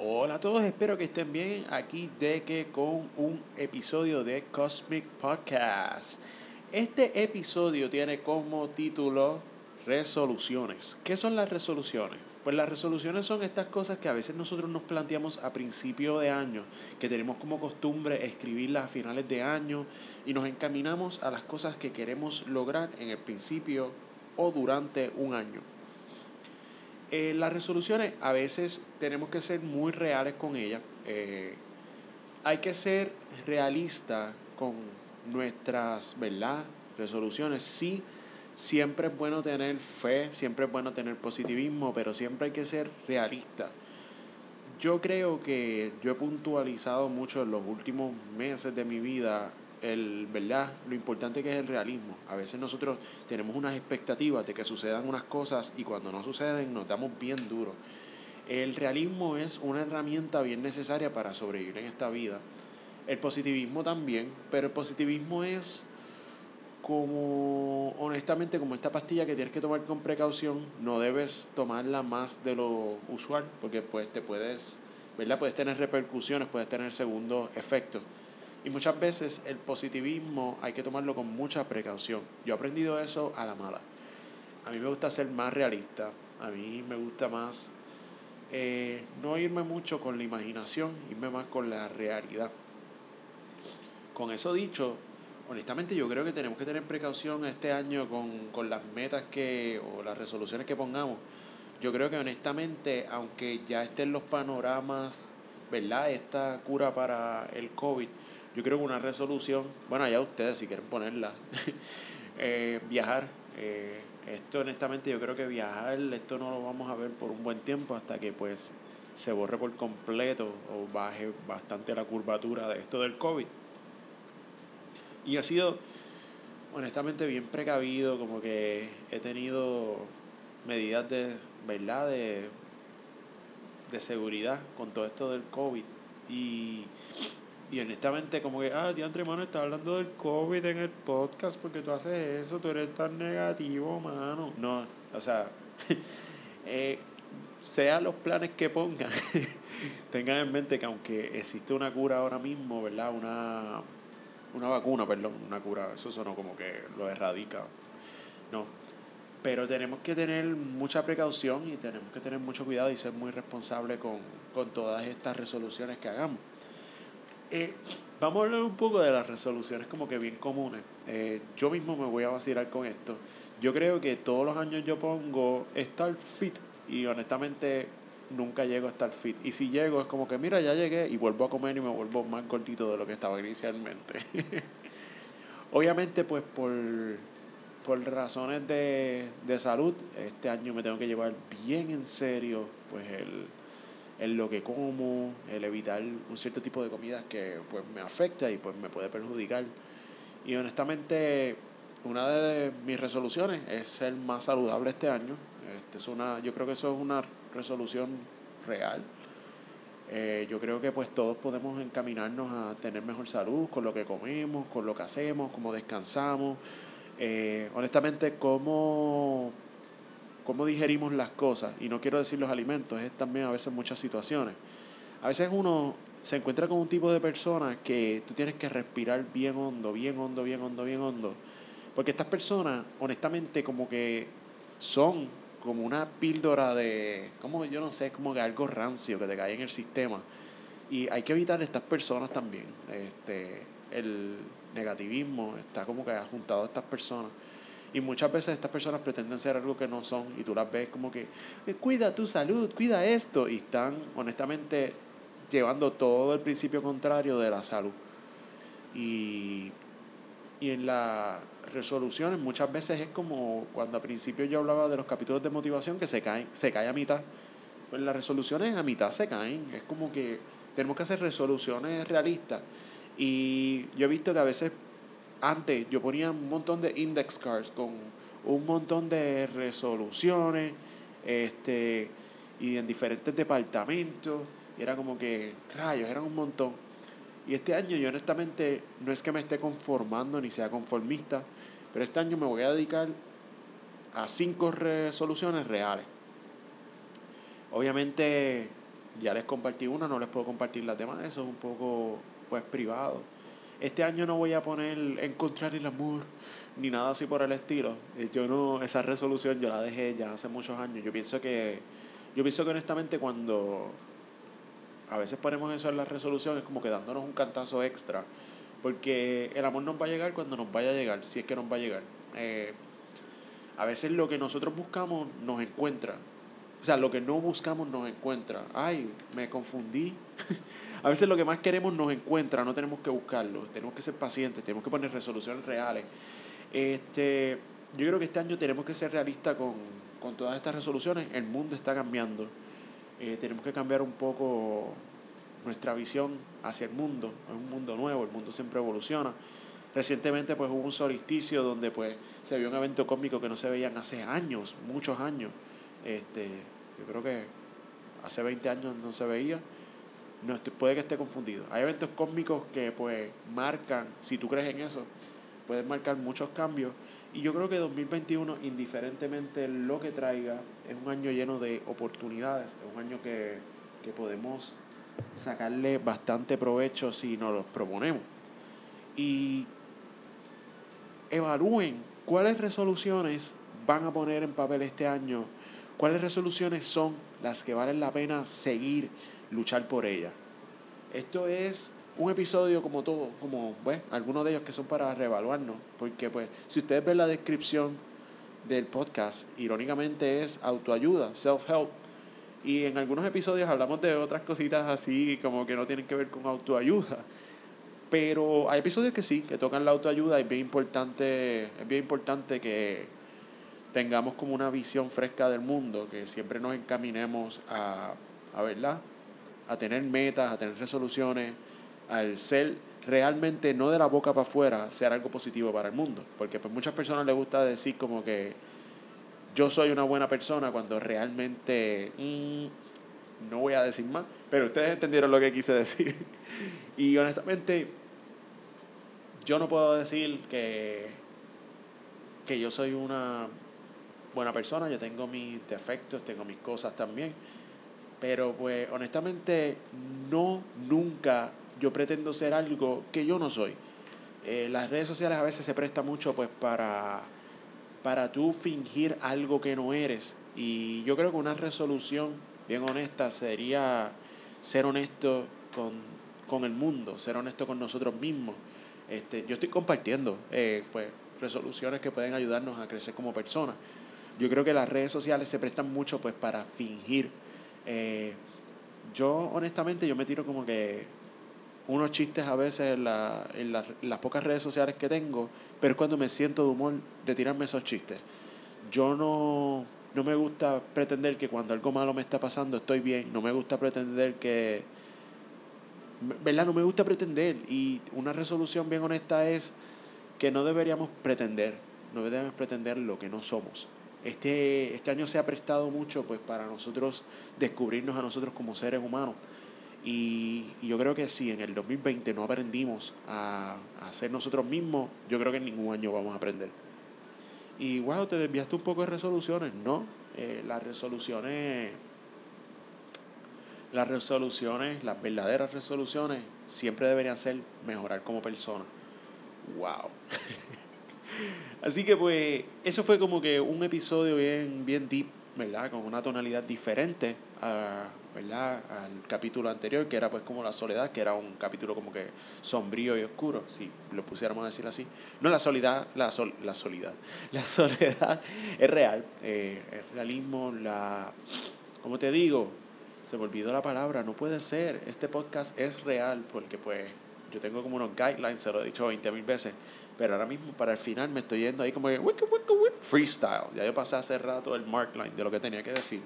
Hola a todos, espero que estén bien aquí de que con un episodio de Cosmic Podcast. Este episodio tiene como título resoluciones. ¿Qué son las resoluciones? Pues las resoluciones son estas cosas que a veces nosotros nos planteamos a principio de año, que tenemos como costumbre escribirlas a finales de año y nos encaminamos a las cosas que queremos lograr en el principio o durante un año. Eh, las resoluciones a veces tenemos que ser muy reales con ellas. Eh, hay que ser realista con nuestras ¿verdad? resoluciones. Sí, siempre es bueno tener fe, siempre es bueno tener positivismo, pero siempre hay que ser realista. Yo creo que yo he puntualizado mucho en los últimos meses de mi vida el, ¿verdad? Lo importante que es el realismo. A veces nosotros tenemos unas expectativas de que sucedan unas cosas y cuando no suceden nos damos bien duro. El realismo es una herramienta bien necesaria para sobrevivir en esta vida. El positivismo también, pero el positivismo es como, honestamente, como esta pastilla que tienes que tomar con precaución, no debes tomarla más de lo usual, porque pues te puedes, ¿verdad? Puedes tener repercusiones, puedes tener segundos efectos. Y muchas veces el positivismo hay que tomarlo con mucha precaución. Yo he aprendido eso a la mala. A mí me gusta ser más realista. A mí me gusta más eh, no irme mucho con la imaginación, irme más con la realidad. Con eso dicho, honestamente yo creo que tenemos que tener precaución este año con, con las metas que o las resoluciones que pongamos. Yo creo que honestamente, aunque ya estén los panoramas, ¿verdad? Esta cura para el COVID, yo creo que una resolución, bueno, allá ustedes si quieren ponerla, eh, viajar. Eh, esto honestamente yo creo que viajar, esto no lo vamos a ver por un buen tiempo hasta que pues se borre por completo o baje bastante la curvatura de esto del COVID. Y ha sido honestamente bien precavido, como que he tenido medidas de, ¿verdad? De, de seguridad con todo esto del COVID. Y y honestamente, como que, ah, Diantre, mano, está hablando del COVID en el podcast porque tú haces eso, tú eres tan negativo, mano. No, o sea, eh, sean los planes que pongan, tengan en mente que aunque existe una cura ahora mismo, ¿verdad? Una, una vacuna, perdón, una cura, eso sonó como que lo erradica. No, pero tenemos que tener mucha precaución y tenemos que tener mucho cuidado y ser muy responsable con, con todas estas resoluciones que hagamos. Eh, vamos a hablar un poco de las resoluciones como que bien comunes. Eh, yo mismo me voy a vacilar con esto. Yo creo que todos los años yo pongo estar fit y honestamente nunca llego a estar fit. Y si llego es como que mira, ya llegué y vuelvo a comer y me vuelvo más cortito de lo que estaba inicialmente. Obviamente pues por, por razones de, de salud, este año me tengo que llevar bien en serio pues el el lo que como, el evitar un cierto tipo de comidas que pues me afecta y pues me puede perjudicar. Y honestamente, una de mis resoluciones es ser más saludable este año. Este es una, yo creo que eso es una resolución real. Eh, yo creo que pues todos podemos encaminarnos a tener mejor salud con lo que comemos, con lo que hacemos, cómo descansamos. Eh, honestamente, cómo cómo digerimos las cosas, y no quiero decir los alimentos, es también a veces muchas situaciones. A veces uno se encuentra con un tipo de persona que tú tienes que respirar bien hondo, bien hondo, bien hondo, bien hondo. Porque estas personas, honestamente, como que son como una píldora de, como yo no sé, es como que algo rancio que te cae en el sistema. Y hay que evitar estas personas también. Este, el negativismo está como que juntado a estas personas. Y muchas veces estas personas pretenden ser algo que no son y tú las ves como que, eh, cuida tu salud, cuida esto. Y están honestamente llevando todo el principio contrario de la salud. Y, y en las resoluciones muchas veces es como cuando al principio yo hablaba de los capítulos de motivación que se caen, se cae a mitad. Pues las resoluciones a mitad se caen. Es como que tenemos que hacer resoluciones realistas. Y yo he visto que a veces antes yo ponía un montón de index cards con un montón de resoluciones este y en diferentes departamentos y era como que rayos eran un montón y este año yo honestamente no es que me esté conformando ni sea conformista pero este año me voy a dedicar a cinco resoluciones reales obviamente Ya les compartí una, no les puedo compartir las demás, eso es un poco pues privado. Este año no voy a poner encontrar el amor ni nada así por el estilo. Eh, yo no, esa resolución yo la dejé ya hace muchos años. Yo pienso que, yo pienso que honestamente cuando a veces ponemos eso en la resolución es como que dándonos un cantazo extra. Porque el amor nos va a llegar cuando nos vaya a llegar, si es que nos va a llegar. Eh, a veces lo que nosotros buscamos nos encuentra. O sea, lo que no buscamos nos encuentra. Ay, me confundí. a veces lo que más queremos nos encuentra, no tenemos que buscarlo. Tenemos que ser pacientes, tenemos que poner resoluciones reales. Este, yo creo que este año tenemos que ser realistas con, con todas estas resoluciones. El mundo está cambiando. Eh, tenemos que cambiar un poco nuestra visión hacia el mundo. Es un mundo nuevo, el mundo siempre evoluciona. Recientemente pues hubo un solsticio donde pues se vio un evento cósmico que no se veían hace años, muchos años. Este, yo creo que hace 20 años no se veía. No puede que esté confundido. Hay eventos cósmicos que pues marcan, si tú crees en eso, pueden marcar muchos cambios. Y yo creo que 2021, indiferentemente lo que traiga, es un año lleno de oportunidades, es un año que, que podemos sacarle bastante provecho si nos los proponemos. Y evalúen cuáles resoluciones van a poner en papel este año, cuáles resoluciones son las que valen la pena seguir, luchar por ellas. Esto es un episodio como todo, como bueno, algunos de ellos que son para reevaluarnos, porque pues si ustedes ven la descripción del podcast, irónicamente es autoayuda, self-help, y en algunos episodios hablamos de otras cositas así como que no tienen que ver con autoayuda. Pero hay episodios que sí, que tocan la autoayuda. Es bien importante, es bien importante que tengamos como una visión fresca del mundo, que siempre nos encaminemos a, a ¿verdad? a tener metas, a tener resoluciones, al ser realmente no de la boca para afuera, ser algo positivo para el mundo. Porque pues muchas personas les gusta decir como que yo soy una buena persona cuando realmente mm, no voy a decir más, pero ustedes entendieron lo que quise decir. y honestamente, yo no puedo decir que, que yo soy una buena persona, yo tengo mis defectos, tengo mis cosas también, pero pues honestamente no, nunca yo pretendo ser algo que yo no soy. Eh, las redes sociales a veces se presta mucho pues para para tú fingir algo que no eres. Y yo creo que una resolución bien honesta sería ser honesto con, el mundo, ser honesto con nosotros mismos. Este, yo estoy compartiendo eh, pues, resoluciones que pueden ayudarnos a crecer como personas. Yo creo que las redes sociales se prestan mucho pues para fingir. Eh, yo honestamente yo me tiro como que unos chistes a veces en, la, en, las pocas redes sociales que tengo, pero es cuando me siento de humor de tirarme esos chistes. Yo no, no me gusta pretender que cuando algo malo me está pasando estoy bien, no me gusta pretender que... ¿Verdad? No me gusta pretender y una resolución bien honesta es que no deberíamos pretender, no debemos pretender lo que no somos. Este, este año se ha prestado mucho pues para nosotros descubrirnos a nosotros como seres humanos y, yo creo que si en el 2020 no aprendimos a, a ser nosotros mismos, yo creo que en ningún año vamos a aprender. Y wow, te desviaste un poco de resoluciones, ¿no? Eh, las resoluciones, las resoluciones, las verdaderas resoluciones, siempre deberían ser mejorar como persona. Wow. Así que pues, eso fue como que un episodio bien, bien deep, ¿verdad? Con una tonalidad diferente a, ¿verdad? al capítulo anterior, que era pues como la soledad, que era un capítulo como que sombrío y oscuro, si lo pusiéramos a decir así. No la soledad, la, sol, la soledad. La soledad es real, eh, el realismo, la... como te digo? Se me olvidó la palabra, no puede ser. Este podcast es real porque pues yo tengo como unos guidelines, se lo he dicho 20 mil veces, pero ahora mismo para el final me estoy yendo ahí como que freestyle. Ya yo pasé hace rato el mark line de lo que tenía que decir.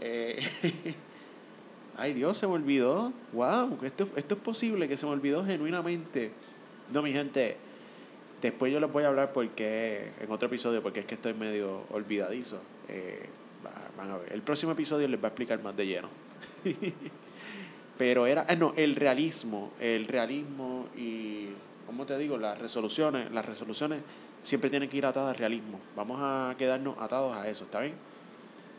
Eh, ay Dios, se me olvidó. Wow, esto, esto es posible que se me olvidó genuinamente. No, mi gente, después yo les voy a hablar porque en otro episodio, porque es que estoy medio olvidadizo. Eh, van a ver. El próximo episodio les va a explicar más de lleno. Pero era, eh, no, el realismo, el realismo y, ¿cómo te digo? Las resoluciones, las resoluciones siempre tienen que ir atadas al realismo. Vamos a quedarnos atados a eso, ¿está bien?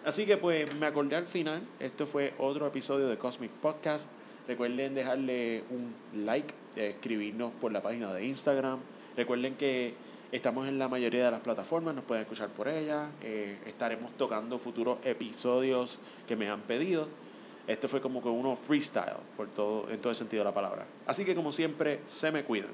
Así que pues me acordé al final, esto fue otro episodio de Cosmic Podcast. Recuerden dejarle un like, escribirnos por la página de Instagram. Recuerden que estamos en la mayoría de las plataformas, nos pueden escuchar por ellas. Eh, estaremos tocando futuros episodios que me han pedido. Este fue como que uno freestyle por todo, en todo el sentido de la palabra. Así que como siempre, se me cuidan.